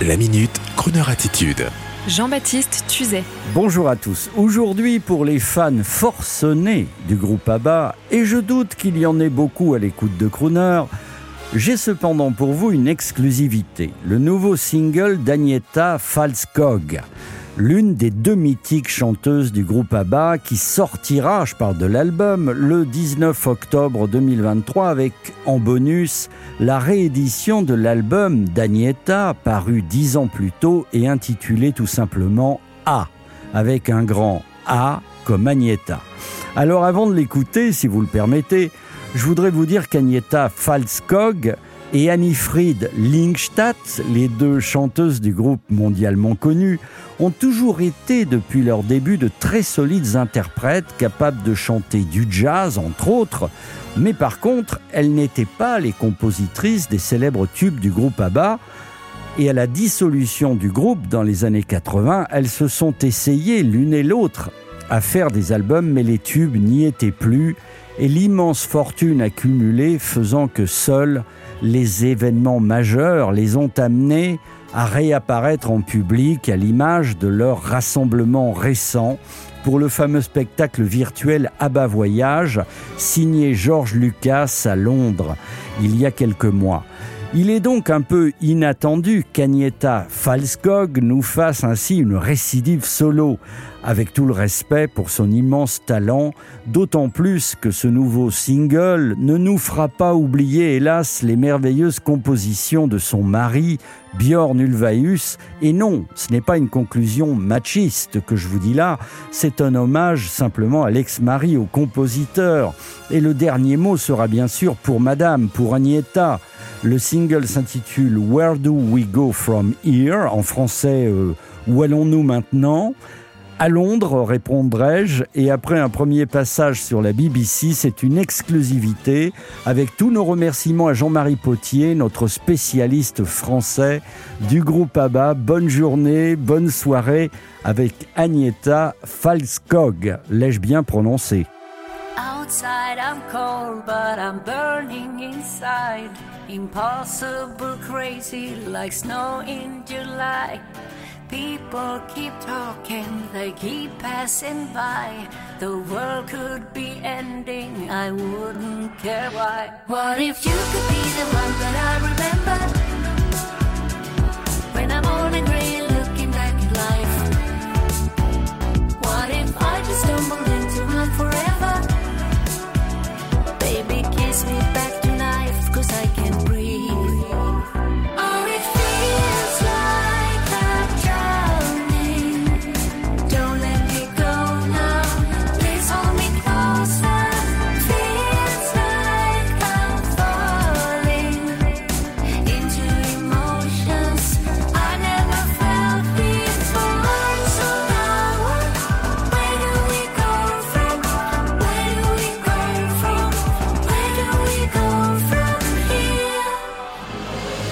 La minute, Kroneur attitude. Jean-Baptiste Tuzet. Bonjour à tous. Aujourd'hui, pour les fans forcenés du groupe ABBA, et je doute qu'il y en ait beaucoup à l'écoute de Crooner, j'ai cependant pour vous une exclusivité. Le nouveau single d'Agneta Falskog l'une des deux mythiques chanteuses du groupe ABBA qui sortira, je parle de l'album, le 19 octobre 2023 avec en bonus la réédition de l'album d'Agneta paru dix ans plus tôt et intitulé tout simplement A, avec un grand A comme Agneta. Alors avant de l'écouter, si vous le permettez, je voudrais vous dire qu'Agneta Falskog et Annie-Fried Lingstadt, les deux chanteuses du groupe mondialement connu, ont toujours été depuis leur début de très solides interprètes capables de chanter du jazz entre autres, mais par contre elles n'étaient pas les compositrices des célèbres tubes du groupe ABBA, et à la dissolution du groupe dans les années 80, elles se sont essayées l'une et l'autre à faire des albums, mais les tubes n'y étaient plus, et l'immense fortune accumulée faisant que seuls les événements majeurs les ont amenés à réapparaître en public à l'image de leur rassemblement récent pour le fameux spectacle virtuel Abba Voyage, signé George Lucas à Londres il y a quelques mois. Il est donc un peu inattendu qu'Agneta Falskog nous fasse ainsi une récidive solo, avec tout le respect pour son immense talent, d'autant plus que ce nouveau single ne nous fera pas oublier, hélas, les merveilleuses compositions de son mari, Björn Ulvaeus. Et non, ce n'est pas une conclusion machiste que je vous dis là, c'est un hommage simplement à l'ex-mari, au compositeur. Et le dernier mot sera bien sûr pour Madame, pour Agneta. Le single s'intitule Where Do We Go From Here En français, euh, Où allons-nous maintenant? À Londres, répondrai-je, et après un premier passage sur la BBC, c'est une exclusivité, avec tous nos remerciements à Jean-Marie Potier, notre spécialiste français du groupe ABBA. Bonne journée, bonne soirée avec Agneta Falskog. L'ai-je bien prononcé? Outside I'm cold, but I'm burning inside. Impossible crazy like snow in July. People keep talking, they keep passing by. The world could be ending, I wouldn't care why. What if you could be the one that I remember?